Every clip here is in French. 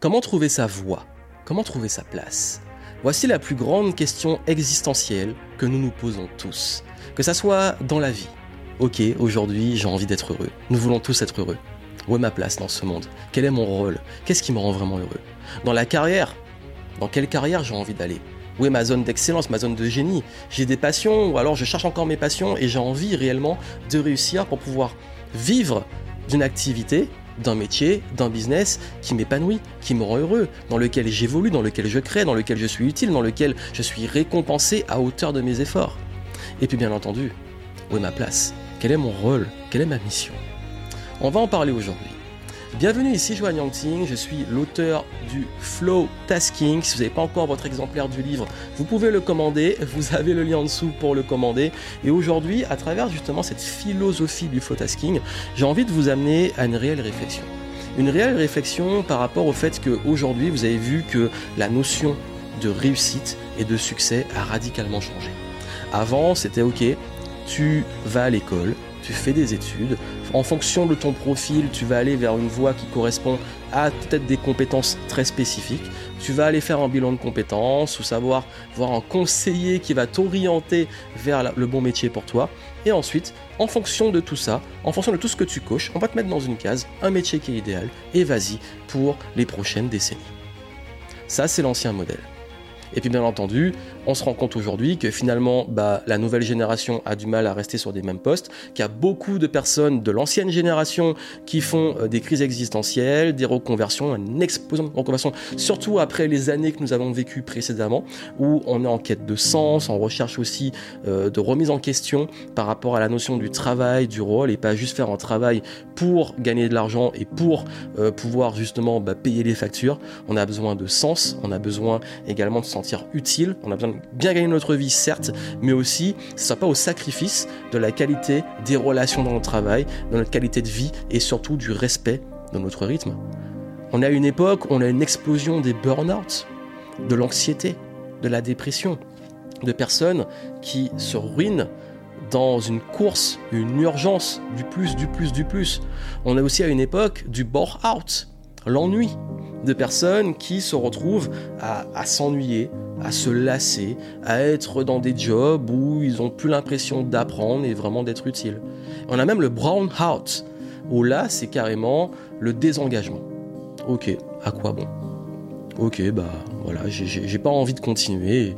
Comment trouver sa voie? Comment trouver sa place? Voici la plus grande question existentielle que nous nous posons tous. Que ça soit dans la vie. Ok, aujourd'hui j'ai envie d'être heureux. Nous voulons tous être heureux. Où est ma place dans ce monde? Quel est mon rôle? Qu'est-ce qui me rend vraiment heureux? Dans la carrière Dans quelle carrière j'ai envie d'aller? Où est ma zone d'excellence, ma zone de génie? J'ai des passions ou alors je cherche encore mes passions et j'ai envie réellement de réussir pour pouvoir vivre d'une activité d'un métier, d'un business qui m'épanouit, qui me rend heureux, dans lequel j'évolue, dans lequel je crée, dans lequel je suis utile, dans lequel je suis récompensé à hauteur de mes efforts. Et puis bien entendu, où est ma place? Quel est mon rôle? Quelle est ma mission? On va en parler aujourd'hui. Bienvenue ici, Joanne Yangting, je suis l'auteur du Flow Tasking. Si vous n'avez pas encore votre exemplaire du livre, vous pouvez le commander, vous avez le lien en dessous pour le commander. Et aujourd'hui, à travers justement cette philosophie du Flow Tasking, j'ai envie de vous amener à une réelle réflexion. Une réelle réflexion par rapport au fait qu'aujourd'hui, vous avez vu que la notion de réussite et de succès a radicalement changé. Avant, c'était ok, tu vas à l'école, tu fais des études, en fonction de ton profil, tu vas aller vers une voie qui correspond à peut-être des compétences très spécifiques. Tu vas aller faire un bilan de compétences ou savoir voir un conseiller qui va t'orienter vers le bon métier pour toi. Et ensuite, en fonction de tout ça, en fonction de tout ce que tu coches, on va te mettre dans une case, un métier qui est idéal, et vas-y pour les prochaines décennies. Ça, c'est l'ancien modèle. Et puis bien entendu, on se rend compte aujourd'hui que finalement, bah, la nouvelle génération a du mal à rester sur des mêmes postes, qu'il y a beaucoup de personnes de l'ancienne génération qui font euh, des crises existentielles, des reconversions, une explosion de reconversion, surtout après les années que nous avons vécues précédemment, où on est en quête de sens, on recherche aussi euh, de remise en question par rapport à la notion du travail, du rôle, et pas juste faire un travail pour gagner de l'argent et pour euh, pouvoir justement bah, payer les factures. On a besoin de sens, on a besoin également de se sentir utile, on a besoin bien gagner notre vie, certes, mais aussi, ce soit pas au sacrifice de la qualité des relations dans le travail, de notre qualité de vie et surtout du respect de notre rythme. On a une époque, on a une explosion des burn-out, de l'anxiété, de la dépression, de personnes qui se ruinent dans une course, une urgence, du plus, du plus, du plus. On a aussi à une époque du bore-out, l'ennui, de personnes qui se retrouvent à s'ennuyer, à se lasser, à être dans des jobs où ils n'ont plus l'impression d'apprendre et vraiment d'être utiles. On a même le brown out, où là c'est carrément le désengagement. Ok, à quoi bon? Ok, bah voilà, j'ai pas envie de continuer,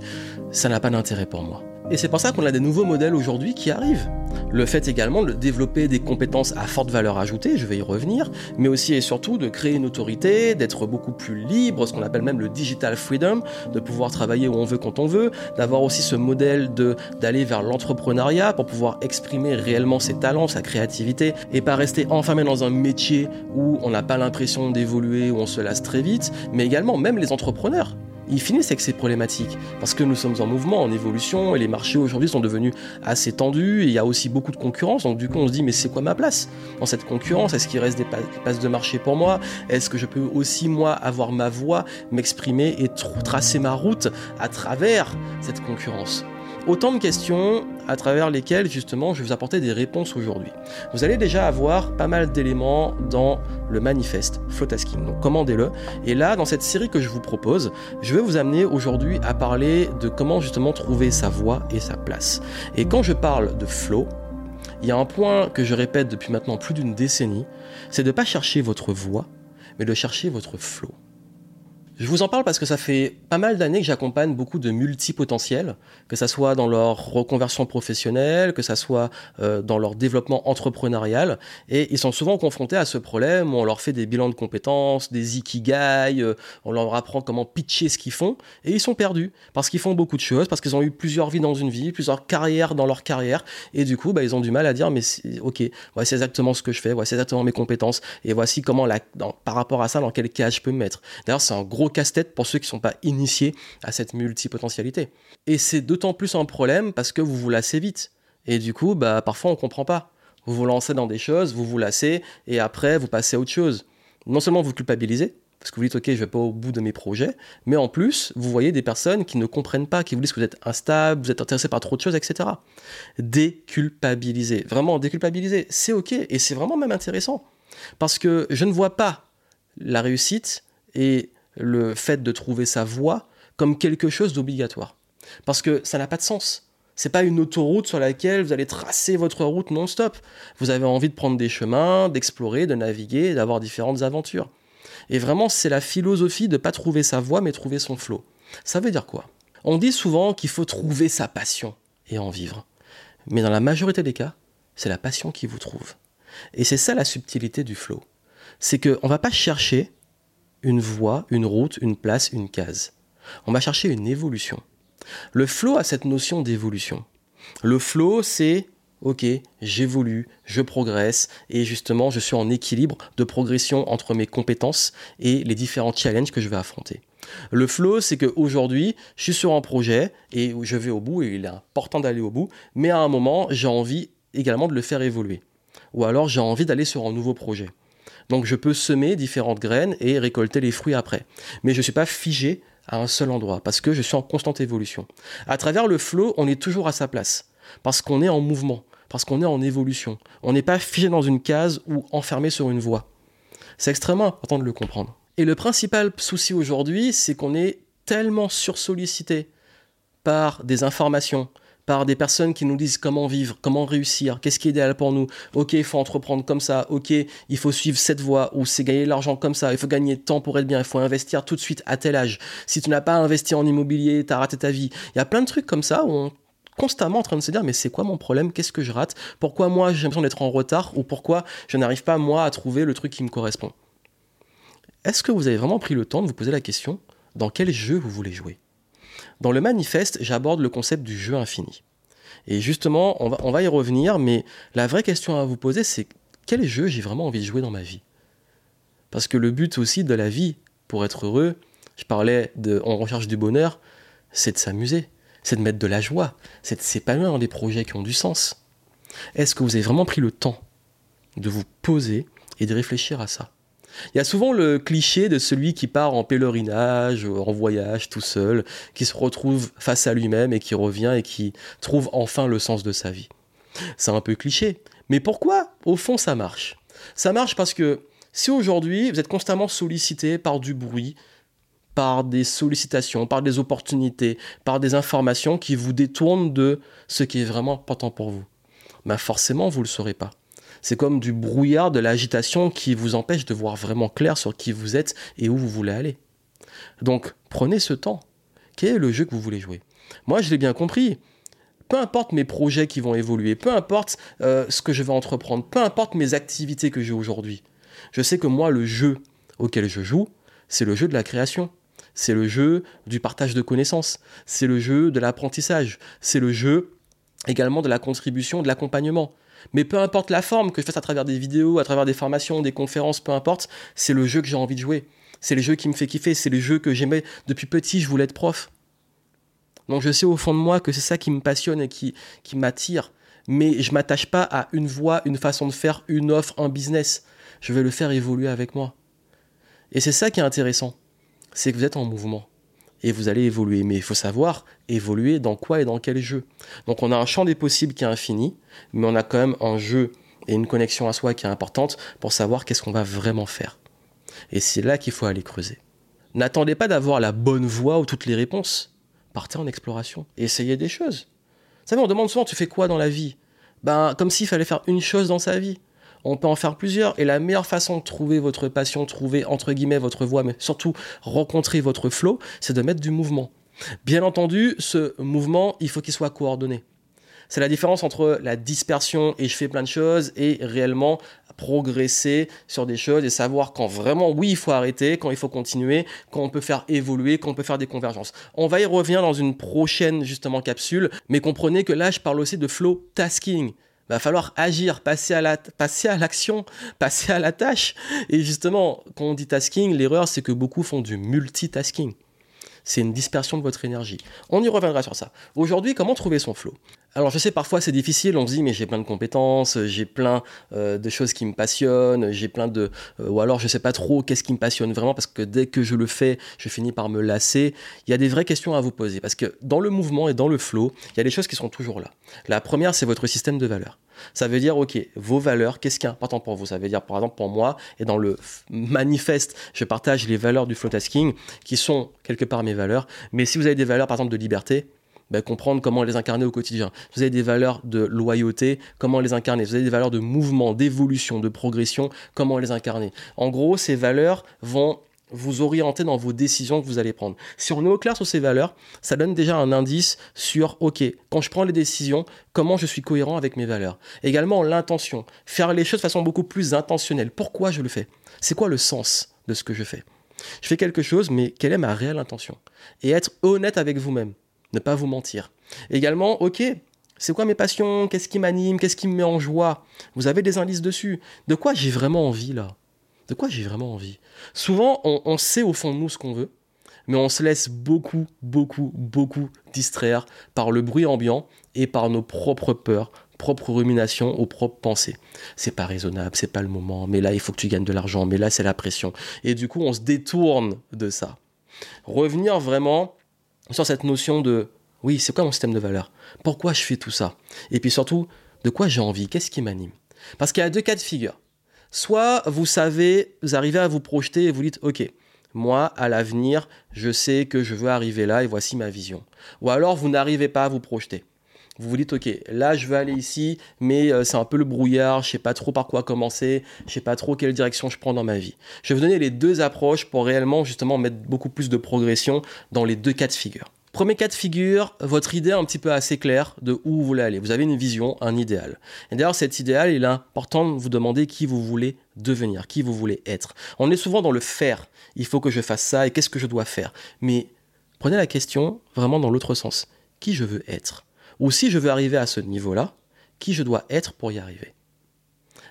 ça n'a pas d'intérêt pour moi. Et c'est pour ça qu'on a des nouveaux modèles aujourd'hui qui arrivent. Le fait également de développer des compétences à forte valeur ajoutée, je vais y revenir, mais aussi et surtout de créer une autorité, d'être beaucoup plus libre, ce qu'on appelle même le digital freedom, de pouvoir travailler où on veut quand on veut, d'avoir aussi ce modèle de d'aller vers l'entrepreneuriat pour pouvoir exprimer réellement ses talents, sa créativité et pas rester enfermé dans un métier où on n'a pas l'impression d'évoluer, où on se lasse très vite, mais également même les entrepreneurs ils finissent avec ces problématiques. Parce que nous sommes en mouvement, en évolution et les marchés aujourd'hui sont devenus assez tendus et il y a aussi beaucoup de concurrence. Donc du coup, on se dit mais c'est quoi ma place dans cette concurrence? Est-ce qu'il reste des places de marché pour moi? Est-ce que je peux aussi moi avoir ma voix, m'exprimer et tracer ma route à travers cette concurrence? Autant de questions à travers lesquelles justement je vais vous apporter des réponses aujourd'hui. Vous allez déjà avoir pas mal d'éléments dans le manifeste Flowtasking, donc commandez-le. Et là, dans cette série que je vous propose, je vais vous amener aujourd'hui à parler de comment justement trouver sa voie et sa place. Et quand je parle de flow, il y a un point que je répète depuis maintenant plus d'une décennie, c'est de ne pas chercher votre voie, mais de chercher votre flow. Je vous en parle parce que ça fait pas mal d'années que j'accompagne beaucoup de multipotentiels, que ça soit dans leur reconversion professionnelle, que ça soit euh, dans leur développement entrepreneurial, et ils sont souvent confrontés à ce problème où on leur fait des bilans de compétences, des ikigai, euh, on leur apprend comment pitcher ce qu'ils font, et ils sont perdus parce qu'ils font beaucoup de choses, parce qu'ils ont eu plusieurs vies dans une vie, plusieurs carrières dans leur carrière, et du coup, bah, ils ont du mal à dire mais ok, voici exactement ce que je fais, voici exactement mes compétences, et voici comment par rapport à ça, dans quel cas je peux me mettre. D'ailleurs, c'est un gros casse-tête pour ceux qui ne sont pas initiés à cette multipotentialité. Et c'est d'autant plus un problème parce que vous vous lassez vite. Et du coup, bah, parfois on ne comprend pas. Vous vous lancez dans des choses, vous vous lassez, et après vous passez à autre chose. Non seulement vous culpabilisez, parce que vous dites ok je vais pas au bout de mes projets, mais en plus vous voyez des personnes qui ne comprennent pas, qui vous disent que vous êtes instable, vous êtes intéressé par trop de choses, etc. Déculpabiliser, vraiment déculpabiliser, c'est ok et c'est vraiment même intéressant parce que je ne vois pas la réussite et le fait de trouver sa voie comme quelque chose d'obligatoire. Parce que ça n'a pas de sens. C'est pas une autoroute sur laquelle vous allez tracer votre route non-stop. Vous avez envie de prendre des chemins, d'explorer, de naviguer, d'avoir différentes aventures. Et vraiment, c'est la philosophie de pas trouver sa voie, mais trouver son flot. Ça veut dire quoi? On dit souvent qu'il faut trouver sa passion et en vivre. Mais dans la majorité des cas, c'est la passion qui vous trouve. Et c'est ça la subtilité du flow. C'est qu'on ne va pas chercher une voie, une route, une place, une case. On va chercher une évolution. Le flow a cette notion d'évolution. Le flow, c'est ok, j'évolue, je progresse, et justement, je suis en équilibre de progression entre mes compétences et les différents challenges que je vais affronter. Le flow, c'est qu'aujourd'hui, je suis sur un projet et je vais au bout, et il est important d'aller au bout, mais à un moment, j'ai envie également de le faire évoluer. Ou alors, j'ai envie d'aller sur un nouveau projet. Donc, je peux semer différentes graines et récolter les fruits après. Mais je ne suis pas figé à un seul endroit, parce que je suis en constante évolution. À travers le flow, on est toujours à sa place, parce qu'on est en mouvement, parce qu'on est en évolution. On n'est pas figé dans une case ou enfermé sur une voie. C'est extrêmement important de le comprendre. Et le principal souci aujourd'hui, c'est qu'on est tellement sursollicité par des informations, par des personnes qui nous disent comment vivre, comment réussir, qu'est-ce qui est idéal pour nous. Ok, il faut entreprendre comme ça. Ok, il faut suivre cette voie ou c'est gagner de l'argent comme ça. Il faut gagner de temps pour être bien. Il faut investir tout de suite à tel âge. Si tu n'as pas investi en immobilier, tu as raté ta vie. Il y a plein de trucs comme ça où on constamment en train de se dire mais c'est quoi mon problème? Qu'est-ce que je rate? Pourquoi moi j'ai l'impression d'être en retard ou pourquoi je n'arrive pas moi à trouver le truc qui me correspond? Est-ce que vous avez vraiment pris le temps de vous poser la question dans quel jeu vous voulez jouer? Dans le manifeste, j'aborde le concept du jeu infini. Et justement, on va, y revenir, mais la vraie question à vous poser, c'est quel jeu j'ai vraiment envie de jouer dans ma vie? Parce que le but aussi de la vie, pour être heureux, je parlais de on recherche du bonheur, c'est de s'amuser, c'est de mettre de la joie, c'est de s'épanouir dans des projets qui ont du sens. Est-ce que vous avez vraiment pris le temps de vous poser et de réfléchir à ça? Il y a souvent le cliché de celui qui part en pèlerinage, en voyage tout seul, qui se retrouve face à lui-même et qui revient et qui trouve enfin le sens de sa vie. C'est un peu cliché. Mais pourquoi, au fond, ça marche? Ça marche parce que si aujourd'hui vous êtes constamment sollicité par du bruit, par des sollicitations, par des opportunités, par des informations qui vous détournent de ce qui est vraiment important pour vous, ben forcément vous ne le saurez pas. C'est comme du brouillard, de l'agitation qui vous empêche de voir vraiment clair sur qui vous êtes et où vous voulez aller. Donc prenez ce temps. Quel est le jeu que vous voulez jouer? Moi, je l'ai bien compris. Peu importe mes projets qui vont évoluer, peu importe euh, ce que je vais entreprendre, peu importe mes activités que j'ai aujourd'hui, je sais que moi, le jeu auquel je joue, c'est le jeu de la création. C'est le jeu du partage de connaissances. C'est le jeu de l'apprentissage. C'est le jeu également de la contribution, de l'accompagnement. Mais peu importe la forme, que je fasse à travers des vidéos, à travers des formations, des conférences, peu importe, c'est le jeu que j'ai envie de jouer. C'est le jeu qui me fait kiffer, c'est le jeu que j'aimais depuis petit, je voulais être prof. Donc je sais au fond de moi que c'est ça qui me passionne et qui, m'attire. Mais je m'attache pas à une voie, une façon de faire, une offre, un business. Je vais le faire évoluer avec moi. Et c'est ça qui est intéressant. C'est que vous êtes en mouvement et vous allez évoluer. Mais il faut savoir évoluer dans quoi et dans quel jeu. Donc on a un champ des possibles qui est infini, mais on a quand même un jeu et une connexion à soi qui est importante pour savoir qu'est-ce qu'on va vraiment faire. Et c'est là qu'il faut aller creuser. N'attendez pas d'avoir la bonne voie ou toutes les réponses. Partez en exploration essayez des choses. Vous savez, on demande souvent tu fais quoi dans la vie? Ben comme s'il fallait faire une chose dans sa vie on peut en faire plusieurs. Et la meilleure façon de trouver votre passion, trouver entre guillemets votre voie, mais surtout rencontrer votre flow, c'est de mettre du mouvement. Bien entendu, ce mouvement, il faut qu'il soit coordonné. C'est la différence entre la dispersion et je fais plein de choses et réellement progresser sur des choses et savoir quand vraiment oui il faut arrêter, quand il faut continuer, quand on peut faire évoluer, quand on peut faire des convergences. On va y revenir dans une prochaine justement capsule, mais comprenez que là je parle aussi de flow tasking va falloir agir, passer à la, passer à l'action, passer à la tâche. Et justement, quand on dit tasking, l'erreur c'est que beaucoup font du multitasking. C'est une dispersion de votre énergie. On y reviendra sur ça. Aujourd'hui, comment trouver son flow? Alors je sais parfois c'est difficile, on se dit mais j'ai plein de compétences, j'ai plein euh, de choses qui me passionnent, j'ai plein de... Euh, ou alors je sais pas trop qu'est-ce qui me passionne vraiment parce que dès que je le fais, je finis par me lasser. Il y a des vraies questions à vous poser parce que dans le mouvement et dans le flow, il y a des choses qui sont toujours là. La première c'est votre système de valeurs. Ça veut dire, ok, vos valeurs, qu'est-ce qui est important pour vous? Ça veut dire, par exemple, pour moi, et dans le manifeste, je partage les valeurs du flow tasking, qui sont quelque part mes valeurs. Mais si vous avez des valeurs, par exemple, de liberté, ben, comprendre comment les incarner au quotidien. Vous avez des valeurs de loyauté, comment les incarner. Vous avez des valeurs de mouvement, d'évolution, de progression, comment les incarner. En gros, ces valeurs vont vous orienter dans vos décisions que vous allez prendre. Si on est au clair sur ces valeurs, ça donne déjà un indice sur, ok, quand je prends les décisions, comment je suis cohérent avec mes valeurs. Également, l'intention. Faire les choses de façon beaucoup plus intentionnelle. Pourquoi je le fais? C'est quoi le sens de ce que je fais? Je fais quelque chose, mais quelle est ma réelle intention? Et être honnête avec vous-même. Ne pas vous mentir. Également, ok, c'est quoi mes passions? Qu'est-ce qui m'anime? Qu'est-ce qui me met en joie? Vous avez des indices dessus. De quoi j'ai vraiment envie là? De quoi j'ai vraiment envie? Souvent, on, sait au fond de nous ce qu'on veut, mais on se laisse beaucoup, beaucoup, beaucoup distraire par le bruit ambiant et par nos propres peurs, propres ruminations, aux propres pensées. C'est pas raisonnable, c'est pas le moment, mais là il faut que tu gagnes de l'argent, mais là c'est la pression. Et du coup, on se détourne de ça. Revenir vraiment sur cette notion de oui, c'est quoi mon système de valeurs? Pourquoi je fais tout ça? Et puis surtout, de quoi j'ai envie? Qu'est-ce qui m'anime? Parce qu'il y a deux cas de figure. Soit vous savez, vous arrivez à vous projeter et vous dites, ok, moi, à l'avenir, je sais que je veux arriver là et voici ma vision. Ou alors, vous n'arrivez pas à vous projeter. Vous vous dites, ok, là, je veux aller ici, mais euh, c'est un peu le brouillard, je sais pas trop par quoi commencer, je sais pas trop quelle direction je prends dans ma vie. Je vais vous donner les deux approches pour réellement, justement, mettre beaucoup plus de progression dans les deux cas de figure. Premier cas de figure, votre idée est un petit peu assez claire de où vous voulez aller. Vous avez une vision, un idéal. Et d'ailleurs, cet idéal, il est important de vous demander qui vous voulez devenir, qui vous voulez être. On est souvent dans le faire. Il faut que je fasse ça et qu'est-ce que je dois faire. Mais prenez la question vraiment dans l'autre sens. Qui je veux être? Ou si je veux arriver à ce niveau-là, qui je dois être pour y arriver?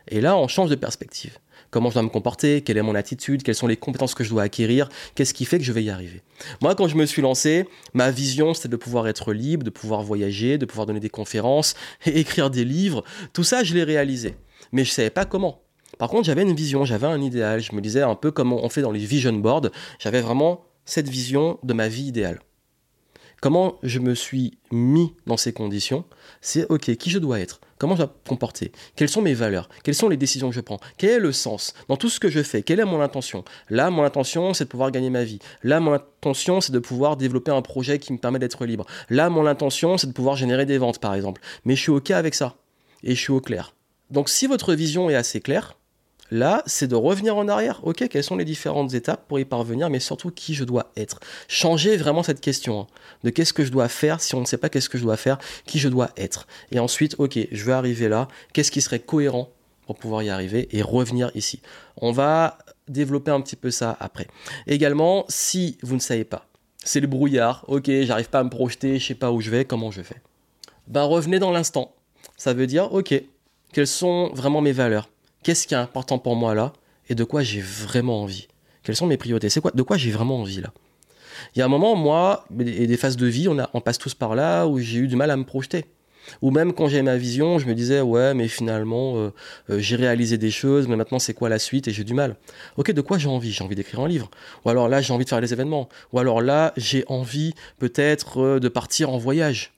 Et là, on change de perspective comment je dois me comporter, quelle est mon attitude, quelles sont les compétences que je dois acquérir, qu'est-ce qui fait que je vais y arriver? Moi, quand je me suis lancé, ma vision, c'était de pouvoir être libre, de pouvoir voyager, de pouvoir donner des conférences, et écrire des livres. Tout ça, je l'ai réalisé. Mais je ne savais pas comment. Par contre, j'avais une vision, j'avais un idéal. Je me disais un peu comme on fait dans les vision boards. J'avais vraiment cette vision de ma vie idéale. Comment je me suis mis dans ces conditions C'est ok, qui je dois être Comment je dois me comporter Quelles sont mes valeurs Quelles sont les décisions que je prends Quel est le sens dans tout ce que je fais Quelle est mon intention Là, mon intention, c'est de pouvoir gagner ma vie. Là, mon intention, c'est de pouvoir développer un projet qui me permet d'être libre. Là, mon intention, c'est de pouvoir générer des ventes, par exemple. Mais je suis ok avec ça. Et je suis au clair. Donc, si votre vision est assez claire, Là, c'est de revenir en arrière. Ok, quelles sont les différentes étapes pour y parvenir, mais surtout qui je dois être. Changer vraiment cette question hein, de qu'est-ce que je dois faire si on ne sait pas qu'est-ce que je dois faire, qui je dois être. Et ensuite, ok, je veux arriver là. Qu'est-ce qui serait cohérent pour pouvoir y arriver et revenir ici? On va développer un petit peu ça après. Également, si vous ne savez pas, c'est le brouillard. Ok, j'arrive pas à me projeter, je sais pas où je vais, comment je fais? Ben revenez dans l'instant. Ça veut dire, ok, quelles sont vraiment mes valeurs? Qu'est-ce qui est important pour moi là et de quoi j'ai vraiment envie? Quelles sont mes priorités? C'est quoi De quoi j'ai vraiment envie là? Il y a un moment, moi, et des phases de vie, on, a, passe tous par là où j'ai eu du mal à me projeter. Ou même quand j'ai ma vision, je me disais, ouais, mais finalement, euh, euh, j'ai réalisé des choses, mais maintenant c'est quoi la suite? Et j'ai du mal. Ok, de quoi j'ai envie? J'ai envie d'écrire un livre. Ou alors là, j'ai envie de faire des événements. Ou alors là, j'ai envie peut-être euh, de partir en voyage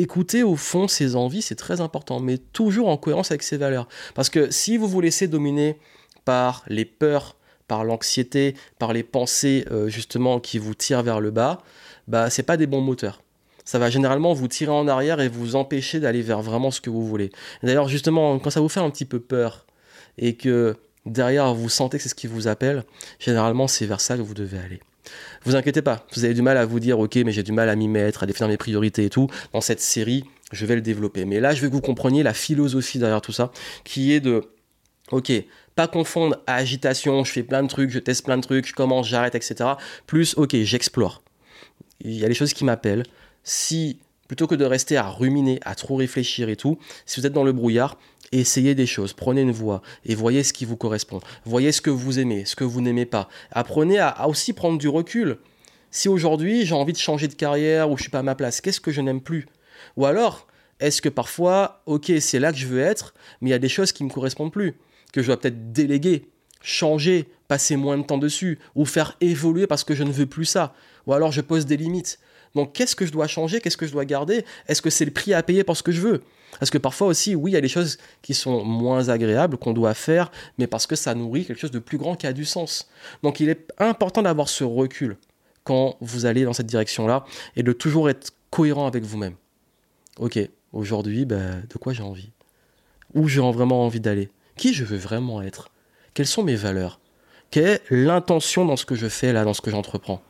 écouter au fond ses envies, c'est très important, mais toujours en cohérence avec ses valeurs. Parce que si vous vous laissez dominer par les peurs, par l'anxiété, par les pensées euh, justement qui vous tirent vers le bas, bah c'est pas des bons moteurs. Ça va généralement vous tirer en arrière et vous empêcher d'aller vers vraiment ce que vous voulez. D'ailleurs, justement, quand ça vous fait un petit peu peur et que derrière vous sentez que c'est ce qui vous appelle, généralement c'est vers ça que vous devez aller. Vous inquiétez pas, vous avez du mal à vous dire, ok, mais j'ai du mal à m'y mettre, à définir mes priorités et tout. Dans cette série, je vais le développer. Mais là, je veux que vous compreniez la philosophie derrière tout ça, qui est de, ok, pas confondre agitation, je fais plein de trucs, je teste plein de trucs, je commence, j'arrête, etc. Plus, ok, j'explore. Il y a des choses qui m'appellent. Si plutôt que de rester à ruminer, à trop réfléchir et tout, si vous êtes dans le brouillard, essayez des choses, prenez une voie et voyez ce qui vous correspond. Voyez ce que vous aimez, ce que vous n'aimez pas. Apprenez à, aussi prendre du recul. Si aujourd'hui j'ai envie de changer de carrière ou je suis pas à ma place, qu'est-ce que je n'aime plus? Ou alors, est-ce que parfois, ok, c'est là que je veux être, mais il y a des choses qui ne me correspondent plus, que je dois peut-être déléguer, changer, passer moins de temps dessus, ou faire évoluer parce que je ne veux plus ça, ou alors je pose des limites. Donc qu'est-ce que je dois changer, qu'est-ce que je dois garder? Est-ce que c'est le prix à payer pour ce que je veux? Parce que parfois aussi, oui, il y a des choses qui sont moins agréables qu'on doit faire, mais parce que ça nourrit quelque chose de plus grand qui a du sens. Donc il est important d'avoir ce recul quand vous allez dans cette direction-là et de toujours être cohérent avec vous-même. Ok, aujourd'hui, ben, de quoi j'ai envie? Où j'ai vraiment envie d'aller? Qui je veux vraiment être? Quelles sont mes valeurs? Quelle est l'intention dans ce que je fais là, dans ce que j'entreprends?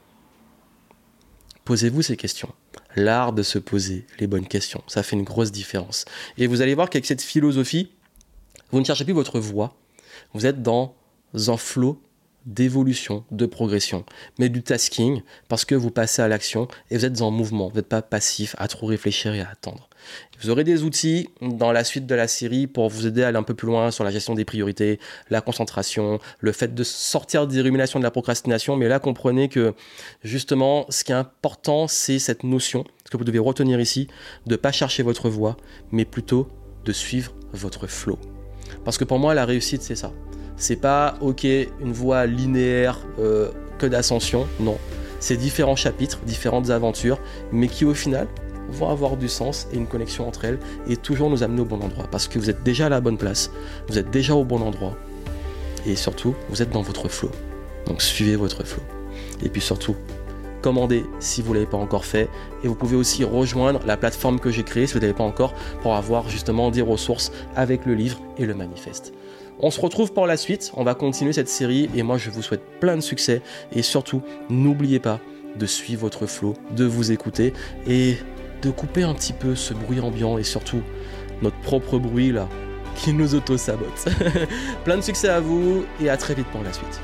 Posez-vous ces questions. L'art de se poser les bonnes questions, ça fait une grosse différence. Et vous allez voir qu'avec cette philosophie, vous ne cherchez plus votre voie, vous êtes dans un flot d'évolution, de progression, mais du tasking, parce que vous passez à l'action et vous êtes en mouvement, vous n'êtes pas passif à trop réfléchir et à attendre. Vous aurez des outils dans la suite de la série pour vous aider à aller un peu plus loin sur la gestion des priorités, la concentration, le fait de sortir des ruminations de la procrastination, mais là comprenez que justement ce qui est important c'est cette notion, ce que vous devez retenir ici, de ne pas chercher votre voie, mais plutôt de suivre votre flow. Parce que pour moi la réussite c'est ça c'est pas ok une voie linéaire euh, que d'ascension, non. C'est différents chapitres, différentes aventures, mais qui au final vont avoir du sens et une connexion entre elles et toujours nous amener au bon endroit parce que vous êtes déjà à la bonne place, vous êtes déjà au bon endroit et surtout vous êtes dans votre flow. Donc suivez votre flow. Et puis surtout, commandez si vous ne l'avez pas encore fait et vous pouvez aussi rejoindre la plateforme que j'ai créée si vous ne l'avez pas encore pour avoir justement des ressources avec le livre et le manifeste. On se retrouve pour la suite, on va continuer cette série et moi je vous souhaite plein de succès et surtout n'oubliez pas de suivre votre flow, de vous écouter et de couper un petit peu ce bruit ambiant et surtout notre propre bruit là qui nous auto-sabote. plein de succès à vous et à très vite pour la suite.